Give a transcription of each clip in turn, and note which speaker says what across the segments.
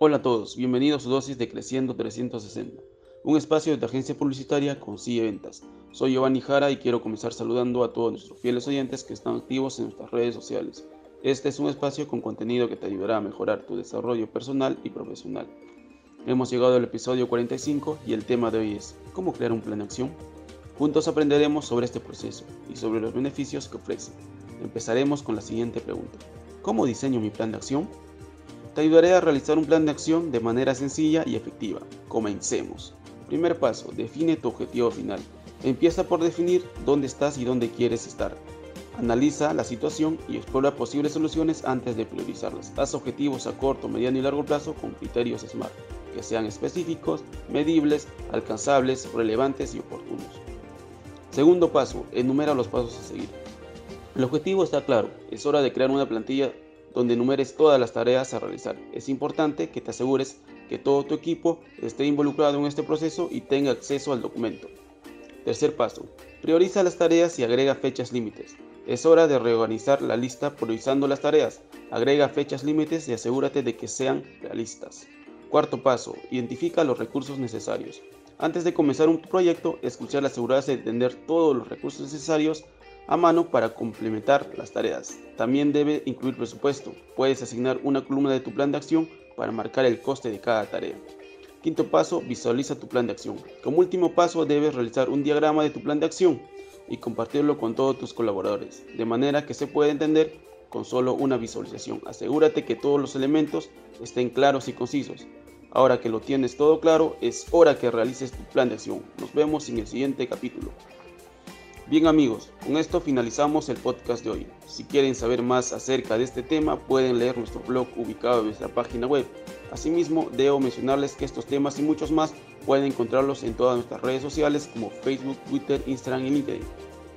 Speaker 1: Hola a todos, bienvenidos a dosis de Creciendo 360, un espacio de agencia publicitaria con CIE Ventas. Soy Giovanni Jara y quiero comenzar saludando a todos nuestros fieles oyentes que están activos en nuestras redes sociales. Este es un espacio con contenido que te ayudará a mejorar tu desarrollo personal y profesional. Hemos llegado al episodio 45 y el tema de hoy es ¿Cómo crear un plan de acción? Juntos aprenderemos sobre este proceso y sobre los beneficios que ofrece. Empezaremos con la siguiente pregunta. ¿Cómo diseño mi plan de acción? Te ayudaré a realizar un plan de acción de manera sencilla y efectiva. Comencemos. Primer paso, define tu objetivo final. Empieza por definir dónde estás y dónde quieres estar. Analiza la situación y explora posibles soluciones antes de priorizarlas. Haz objetivos a corto, mediano y largo plazo con criterios SMART, que sean específicos, medibles, alcanzables, relevantes y oportunos. Segundo paso, enumera los pasos a seguir. El objetivo está claro, es hora de crear una plantilla donde enumeres todas las tareas a realizar. Es importante que te asegures que todo tu equipo esté involucrado en este proceso y tenga acceso al documento. Tercer paso, prioriza las tareas y agrega fechas límites. Es hora de reorganizar la lista priorizando las tareas. Agrega fechas límites y asegúrate de que sean realistas. Cuarto paso, identifica los recursos necesarios. Antes de comenzar un proyecto, es crucial asegurarse de tener todos los recursos necesarios a mano para complementar las tareas. También debe incluir presupuesto. Puedes asignar una columna de tu plan de acción para marcar el coste de cada tarea. Quinto paso, visualiza tu plan de acción. Como último paso, debes realizar un diagrama de tu plan de acción y compartirlo con todos tus colaboradores, de manera que se pueda entender con solo una visualización. Asegúrate que todos los elementos estén claros y concisos. Ahora que lo tienes todo claro, es hora que realices tu plan de acción. Nos vemos en el siguiente capítulo. Bien amigos, con esto finalizamos el podcast de hoy. Si quieren saber más acerca de este tema, pueden leer nuestro blog ubicado en nuestra página web. Asimismo, debo mencionarles que estos temas y muchos más pueden encontrarlos en todas nuestras redes sociales como Facebook, Twitter, Instagram y LinkedIn.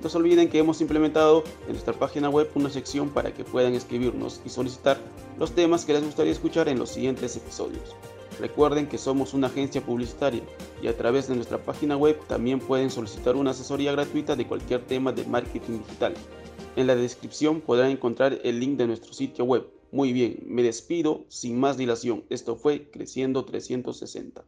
Speaker 1: No se olviden que hemos implementado en nuestra página web una sección para que puedan escribirnos y solicitar los temas que les gustaría escuchar en los siguientes episodios. Recuerden que somos una agencia publicitaria y a través de nuestra página web también pueden solicitar una asesoría gratuita de cualquier tema de marketing digital. En la descripción podrán encontrar el link de nuestro sitio web. Muy bien, me despido sin más dilación. Esto fue Creciendo 360.